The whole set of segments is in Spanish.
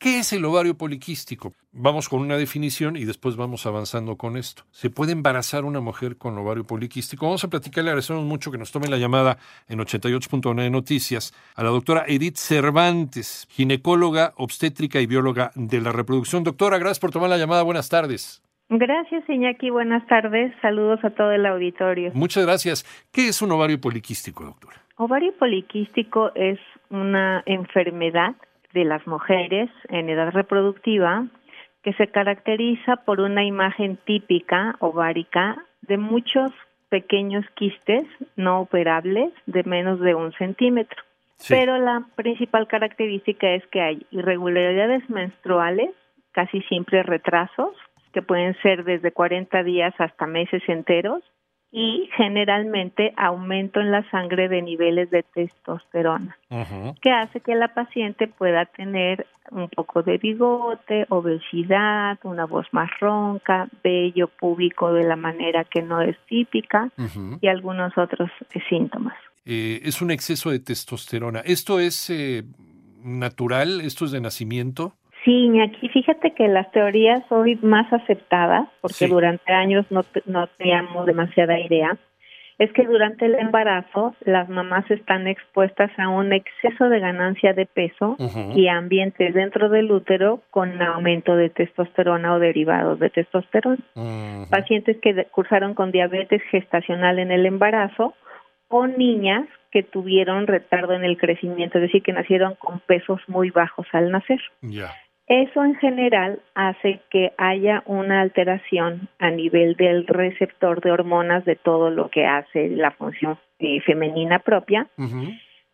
¿Qué es el ovario poliquístico? Vamos con una definición y después vamos avanzando con esto. ¿Se puede embarazar una mujer con ovario poliquístico? Vamos a platicarle, agradecemos mucho que nos tome la llamada en 88.9 Noticias a la doctora Edith Cervantes, ginecóloga, obstétrica y bióloga de la reproducción. Doctora, gracias por tomar la llamada. Buenas tardes. Gracias, Iñaki. Buenas tardes. Saludos a todo el auditorio. Muchas gracias. ¿Qué es un ovario poliquístico, doctora? Ovario poliquístico es una enfermedad de las mujeres en edad reproductiva que se caracteriza por una imagen típica ovárica de muchos pequeños quistes no operables de menos de un centímetro. Pero la principal característica es que hay irregularidades menstruales, casi siempre retrasos, que pueden ser desde 40 días hasta meses enteros, y generalmente aumento en la sangre de niveles de testosterona, que hace que la paciente pueda tener un poco de bigote, obesidad, una voz más ronca, vello púbico de la manera que no es típica y algunos otros síntomas. Eh, es un exceso de testosterona. ¿Esto es eh, natural? ¿Esto es de nacimiento? Sí, aquí. Fíjate que las teorías hoy más aceptadas, porque durante años no, no teníamos demasiada idea, es que durante el embarazo las mamás están expuestas a un exceso de ganancia de peso y ambientes dentro del útero con aumento de testosterona o derivados de testosterona. Pacientes que cursaron con diabetes gestacional en el embarazo o niñas que tuvieron retardo en el crecimiento, es decir, que nacieron con pesos muy bajos al nacer. Eso en general hace que haya una alteración a nivel del receptor de hormonas de todo lo que hace la función eh, femenina propia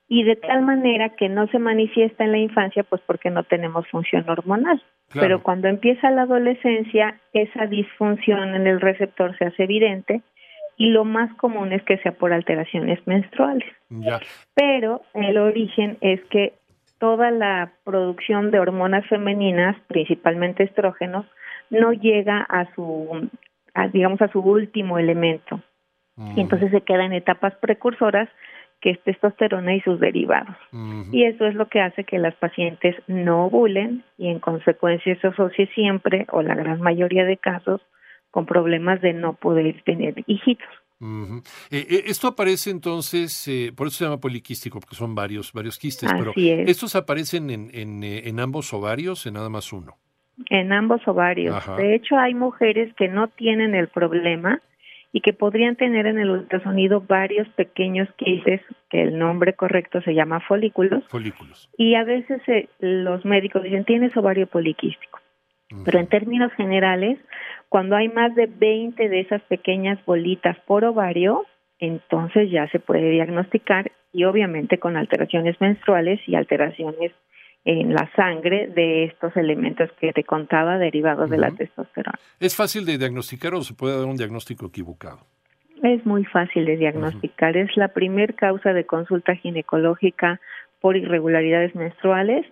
y de tal manera que no se manifiesta en la infancia pues porque no tenemos función hormonal. Pero cuando empieza la adolescencia esa disfunción en el receptor se hace evidente y lo más común es que sea por alteraciones menstruales. Pero el origen es que toda la producción de hormonas femeninas, principalmente estrógenos, no llega a su, digamos, a su último elemento. Y entonces se queda en etapas precursoras que es testosterona y sus derivados. Y eso es lo que hace que las pacientes no ovulen y en consecuencia se asocie siempre o la gran mayoría de casos con problemas de no poder tener hijitos. Eh, eh, esto aparece entonces, eh, por eso se llama poliquístico, porque son varios, varios quistes, pero ¿estos aparecen en, en, en, ambos ovarios, en nada más uno? En ambos ovarios. De hecho, hay mujeres que no tienen el problema y que podrían tener en el ultrasonido varios pequeños quistes, que el nombre correcto se llama folículos. Folículos. Y a veces los médicos dicen, tienes ovario poliquístico. Pero en términos generales, cuando hay más de 20 de esas pequeñas bolitas por ovario, entonces ya se puede diagnosticar y obviamente con alteraciones menstruales y alteraciones en la sangre de estos elementos que te contaba derivados de la testosterona. ¿Es fácil de diagnosticar o se puede dar un diagnóstico equivocado? Es muy fácil de diagnosticar. Es la primer causa de consulta ginecológica por irregularidades menstruales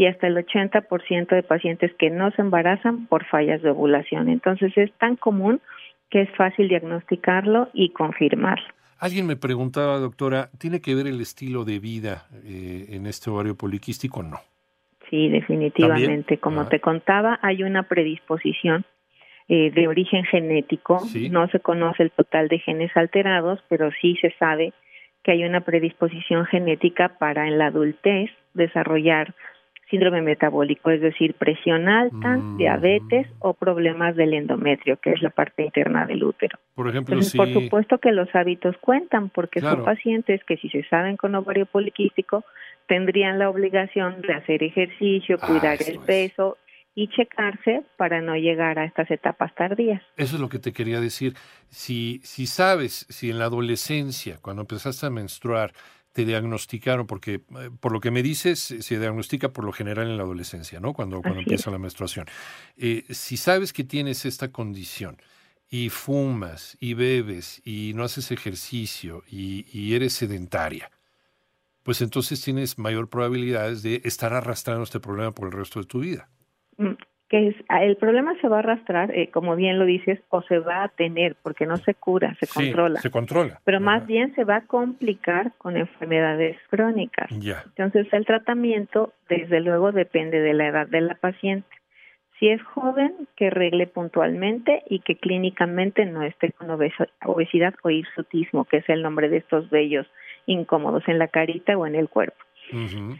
y hasta el 80% de pacientes que no se embarazan por fallas de ovulación. Entonces es tan común que es fácil diagnosticarlo y confirmarlo. Alguien me preguntaba, doctora, ¿tiene que ver el estilo de vida eh, en este ovario poliquístico o no? Sí, definitivamente. Como ah. te contaba, hay una predisposición eh, de origen genético. No se conoce el total de genes alterados, pero sí se sabe que hay una predisposición genética para en la adultez desarrollar síndrome metabólico, es decir, presión alta, mm. diabetes o problemas del endometrio, que es la parte interna del útero. Por ejemplo, Por supuesto que los hábitos cuentan, porque son pacientes que si se saben con ovario poliquístico, tendrían la obligación de hacer ejercicio, ah, cuidar el peso y checarse para no llegar a estas etapas tardías. Eso es lo que te quería decir. Si, si sabes, si en la adolescencia, cuando empezaste a menstruar, te diagnosticaron? Porque eh, por lo que me dices, se diagnostica por lo general en la adolescencia, ¿no? Cuando, cuando empieza la menstruación. Eh, si sabes que tienes esta condición y fumas y bebes y no haces ejercicio y, eres sedentaria, pues entonces tienes mayor probabilidades de estar arrastrando este problema por el resto de tu vida. Que el problema se va a arrastrar, eh, como bien lo dices, o se va a tener, porque no se cura, se controla. Se controla. Pero más bien se va a complicar con enfermedades crónicas. Ya. Entonces el tratamiento, desde luego, depende de la edad de la paciente. Si es joven, que regle puntualmente y que clínicamente no esté con obesidad o hirsutismo, que es el nombre de estos vellos incómodos en la carita o en el cuerpo.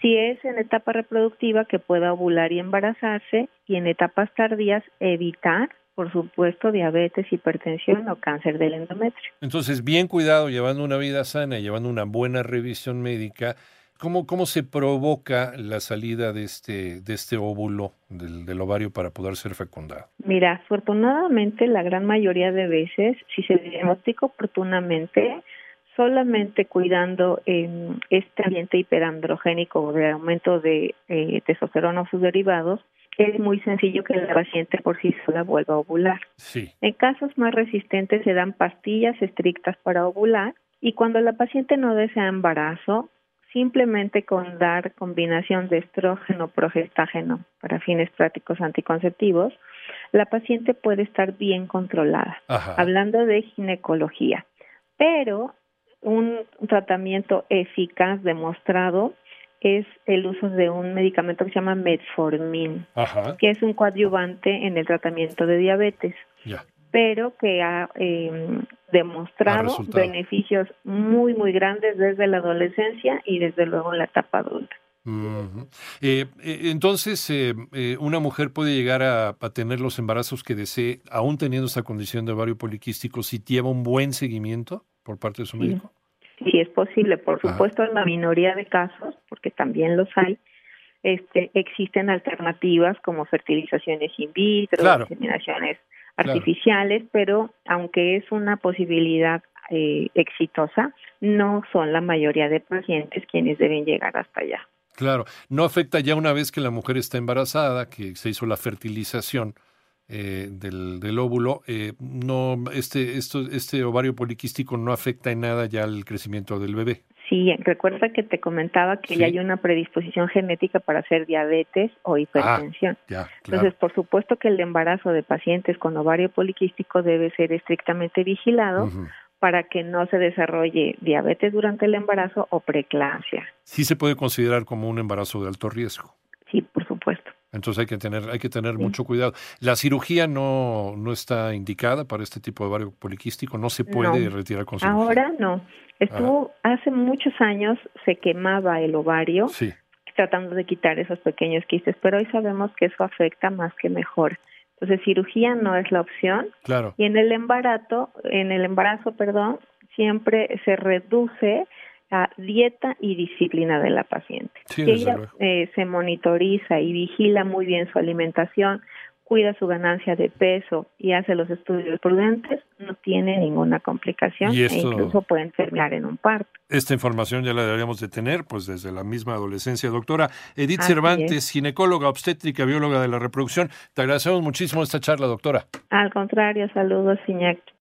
Si es en etapa reproductiva, que pueda ovular y embarazarse, y en etapas tardías evitar, por supuesto, diabetes, hipertensión o cáncer del endometrio. Entonces, bien cuidado, llevando una vida sana, llevando una buena revisión médica. ¿Cómo, cómo se provoca la salida de este, de este óvulo del, del, ovario para poder ser fecundado? Mira, afortunadamente la gran mayoría de veces, si se diagnostica oportunamente, solamente cuidando este ambiente hiperandrogénico de aumento de eh, testosterona o sus derivados, es muy sencillo que la paciente por sí sola vuelva a ovular. Sí. En casos más resistentes se dan pastillas estrictas para ovular y cuando la paciente no desea embarazo, simplemente con dar combinación de estrógeno progestágeno para fines prácticos anticonceptivos, la paciente puede estar bien controlada. Hablando de ginecología. Pero un tratamiento eficaz demostrado es el uso de un medicamento que se llama metformin, que es un coadyuvante en el tratamiento de diabetes, pero que ha em, demostrado beneficios muy, muy grandes desde la adolescencia y desde luego en la etapa adulta. Eh, eh, entonces, eh, una mujer puede llegar a, a, tener los embarazos que desee, aún teniendo esta condición de ovario poliquístico, si lleva un buen seguimiento por parte de su médico si es posible, por supuesto en la minoría de casos, porque también los hay, este, existen alternativas como fertilizaciones in vitro, claro. artificiales, pero aunque es una posibilidad eh, exitosa, no son la mayoría de pacientes quienes deben llegar hasta allá. Claro, no afecta ya una vez que la mujer está embarazada, que se hizo la fertilización, eh, del, del, óvulo, eh, no, este, esto, este ovario poliquístico no afecta en nada ya el crecimiento del bebé. Sí, recuerda que te comentaba que ya hay una predisposición genética para hacer diabetes o hipertensión. Ah, Entonces, por supuesto que el embarazo de pacientes con ovario poliquístico debe ser estrictamente vigilado para que no se desarrolle diabetes durante el embarazo o preeclampsia. Sí se puede considerar como un embarazo de alto riesgo. Sí. Entonces hay que tener, hay que tener mucho cuidado. La cirugía no, no está indicada para este tipo de ovario poliquístico, no se puede retirar con cirugía. Ahora no. Estuvo hace muchos años se quemaba el ovario tratando de quitar esos pequeños quistes, pero hoy sabemos que eso afecta más que mejor. Entonces cirugía no es la opción. Claro. Y en el embarazo, en el embarazo, perdón, siempre se reduce dieta y disciplina de la paciente. si ella eh, se monitoriza y vigila muy bien su alimentación, cuida su ganancia de peso y hace los estudios prudentes, no tiene ninguna complicación e incluso puede enfermar en un parto. Esta información ya la deberíamos de tener pues desde la misma adolescencia. Doctora Edith Cervantes, ginecóloga, obstétrica, bióloga de la reproducción, te agradecemos muchísimo esta charla, doctora. Al contrario, saludos, Iñaki.